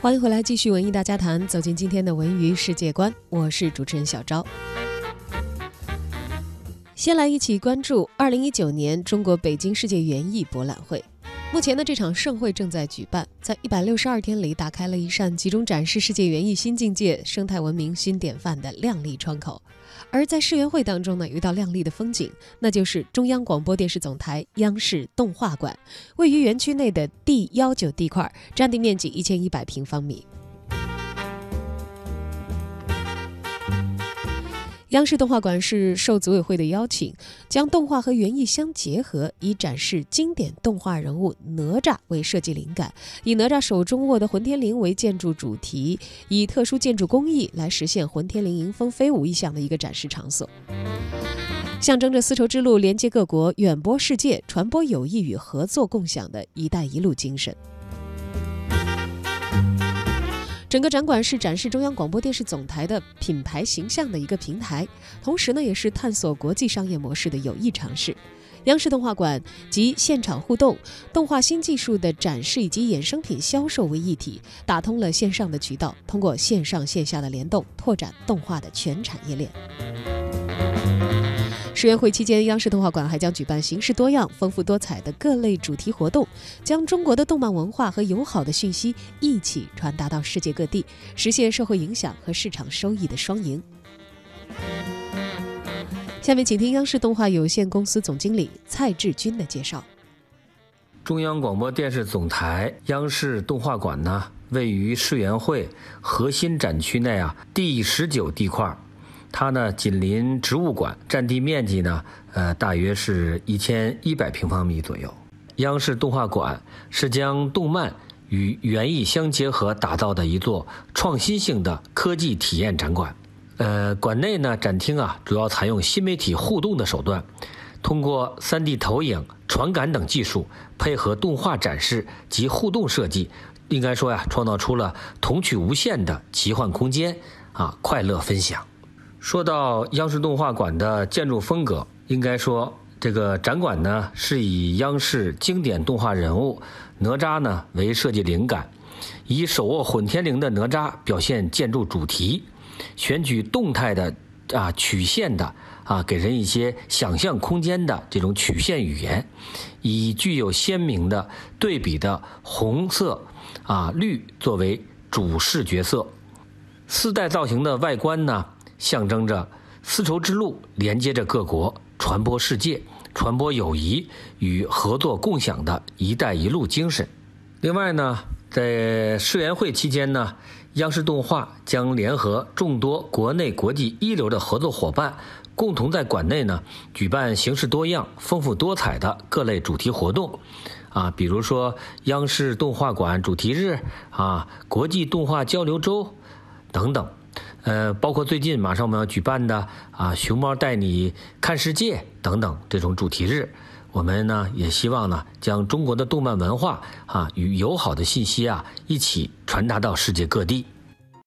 欢迎回来，继续文艺大家谈，走进今天的文娱世界观。我是主持人小昭。先来一起关注二零一九年中国北京世界园艺博览会。目前呢，这场盛会正在举办，在一百六十二天里，打开了一扇集中展示世界园艺新境界、生态文明新典范的亮丽窗口。而在世园会当中呢，有一道亮丽的风景，那就是中央广播电视总台央视动画馆，位于园区内的 D 幺九地块，占地面积一千一百平方米。央视动画馆是受组委会的邀请，将动画和园艺相结合，以展示经典动画人物哪吒为设计灵感，以哪吒手中握的混天绫为建筑主题，以特殊建筑工艺来实现混天绫迎风飞舞意象的一个展示场所，象征着丝绸之路连接各国、远播世界、传播友谊与合作共享的一带一路精神。整个展馆是展示中央广播电视总台的品牌形象的一个平台，同时呢，也是探索国际商业模式的有益尝试。央视动画馆集现场互动、动画新技术的展示以及衍生品销售为一体，打通了线上的渠道，通过线上线下的联动，拓展动画的全产业链。世园会期间，央视动画馆还将举办形式多样、丰富多彩的各类主题活动，将中国的动漫文化和友好的讯息一起传达到世界各地，实现社会影响和市场收益的双赢。下面请听央视动画有限公司总经理蔡志军的介绍。中央广播电视总台央视动画馆呢，位于世园会核心展区内啊第十九地块。它呢紧邻植物馆，占地面积呢，呃，大约是一千一百平方米左右。央视动画馆是将动漫与园艺相结合打造的一座创新性的科技体验展馆。呃，馆内呢展厅啊，主要采用新媒体互动的手段，通过 3D 投影、传感等技术，配合动画展示及互动设计，应该说呀，创造出了童趣无限的奇幻空间啊，快乐分享。说到央视动画馆的建筑风格，应该说这个展馆呢是以央视经典动画人物哪吒呢为设计灵感，以手握混天绫的哪吒表现建筑主题，选取动态的啊曲线的啊给人一些想象空间的这种曲线语言，以具有鲜明的对比的红色啊绿作为主视觉色，四代造型的外观呢。象征着丝绸之路连接着各国，传播世界、传播友谊与合作共享的一带一路精神。另外呢，在世园会期间呢，央视动画将联合众多国内国际一流的合作伙伴，共同在馆内呢举办形式多样、丰富多彩的各类主题活动，啊，比如说央视动画馆主题日啊，国际动画交流周等等。呃，包括最近马上我们要举办的啊“熊猫带你看世界”等等这种主题日，我们呢也希望呢将中国的动漫文化啊与友好的信息啊一起传达到世界各地。